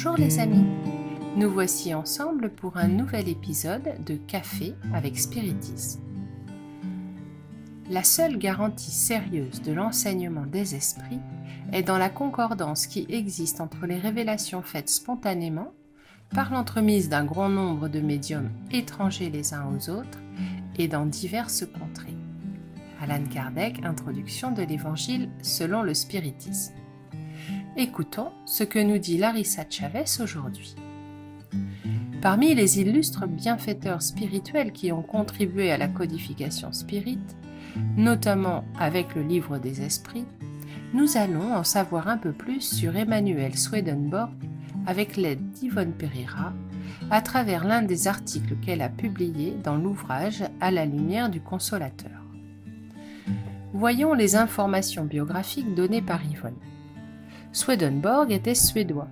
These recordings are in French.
Bonjour les amis, nous voici ensemble pour un nouvel épisode de Café avec Spiritisme. La seule garantie sérieuse de l'enseignement des esprits est dans la concordance qui existe entre les révélations faites spontanément par l'entremise d'un grand nombre de médiums étrangers les uns aux autres et dans diverses contrées. Alan Kardec, introduction de l'Évangile selon le spiritisme. Écoutons ce que nous dit Larissa Chavez aujourd'hui. Parmi les illustres bienfaiteurs spirituels qui ont contribué à la codification spirite, notamment avec le livre des esprits, nous allons en savoir un peu plus sur Emmanuel Swedenborg avec l'aide d'Yvonne Pereira à travers l'un des articles qu'elle a publiés dans l'ouvrage À la lumière du consolateur. Voyons les informations biographiques données par Yvonne. Swedenborg était suédois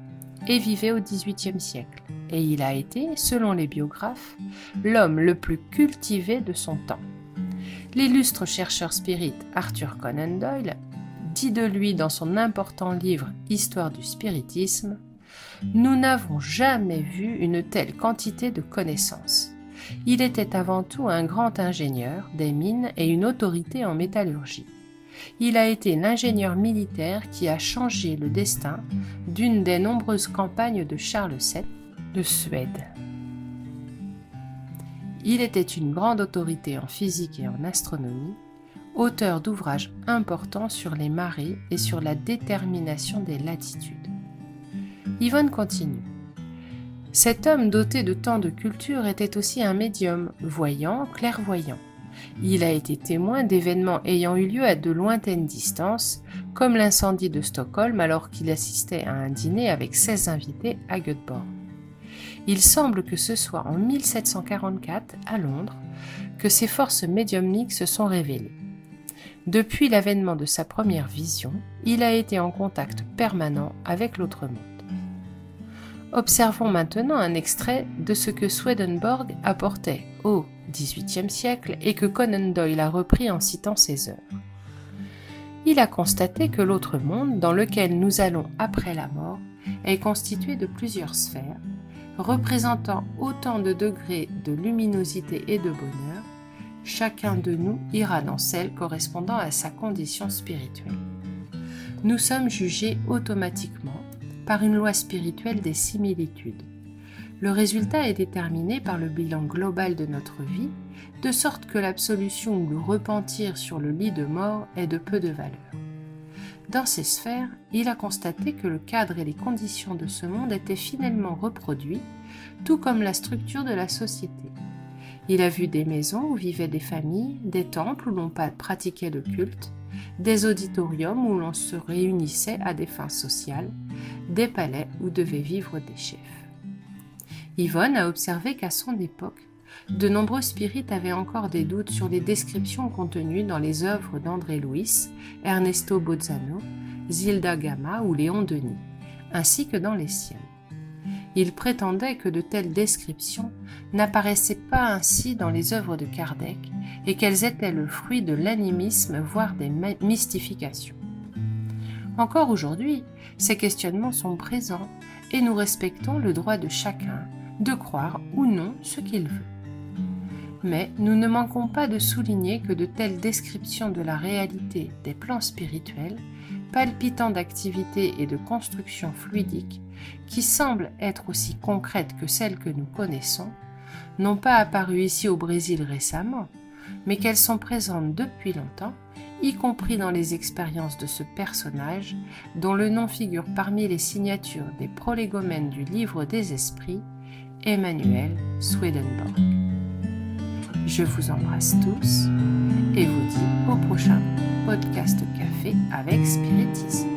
et vivait au XVIIIe siècle, et il a été, selon les biographes, l'homme le plus cultivé de son temps. L'illustre chercheur spirit Arthur Conan Doyle dit de lui dans son important livre Histoire du spiritisme Nous n'avons jamais vu une telle quantité de connaissances. Il était avant tout un grand ingénieur des mines et une autorité en métallurgie il a été l'ingénieur militaire qui a changé le destin d'une des nombreuses campagnes de Charles VII de Suède. Il était une grande autorité en physique et en astronomie, auteur d'ouvrages importants sur les marées et sur la détermination des latitudes. Yvonne continue. Cet homme doté de tant de culture était aussi un médium, voyant, clairvoyant. Il a été témoin d'événements ayant eu lieu à de lointaines distances, comme l'incendie de Stockholm alors qu'il assistait à un dîner avec 16 invités à Göteborg. Il semble que ce soit en 1744, à Londres, que ses forces médiumniques se sont révélées. Depuis l'avènement de sa première vision, il a été en contact permanent avec l'autre monde. Observons maintenant un extrait de ce que Swedenborg apportait au XVIIIe siècle et que Conan Doyle a repris en citant ses œuvres. Il a constaté que l'autre monde, dans lequel nous allons après la mort, est constitué de plusieurs sphères, représentant autant de degrés de luminosité et de bonheur, chacun de nous ira dans celle correspondant à sa condition spirituelle. Nous sommes jugés automatiquement par une loi spirituelle des similitudes le résultat est déterminé par le bilan global de notre vie, de sorte que l'absolution ou le repentir sur le lit de mort est de peu de valeur. Dans ces sphères, il a constaté que le cadre et les conditions de ce monde étaient finalement reproduits, tout comme la structure de la société. Il a vu des maisons où vivaient des familles, des temples où l'on pratiquait le culte, des auditoriums où l'on se réunissait à des fins sociales, des palais où devaient vivre des chefs. Yvonne a observé qu'à son époque, de nombreux spirites avaient encore des doutes sur les descriptions contenues dans les œuvres d'André Louis, Ernesto Bozzano, Zilda Gama ou Léon Denis, ainsi que dans les siennes. Il prétendait que de telles descriptions n'apparaissaient pas ainsi dans les œuvres de Kardec et qu'elles étaient le fruit de l'animisme, voire des mystifications. Encore aujourd'hui, ces questionnements sont présents et nous respectons le droit de chacun de croire ou non ce qu'il veut. Mais nous ne manquons pas de souligner que de telles descriptions de la réalité des plans spirituels, palpitants d'activité et de construction fluidique, qui semblent être aussi concrètes que celles que nous connaissons, n'ont pas apparu ici au Brésil récemment, mais qu'elles sont présentes depuis longtemps, y compris dans les expériences de ce personnage, dont le nom figure parmi les signatures des prolégomènes du livre des esprits, Emmanuel Swedenborg. Je vous embrasse tous et vous dis au prochain podcast café avec spiritisme.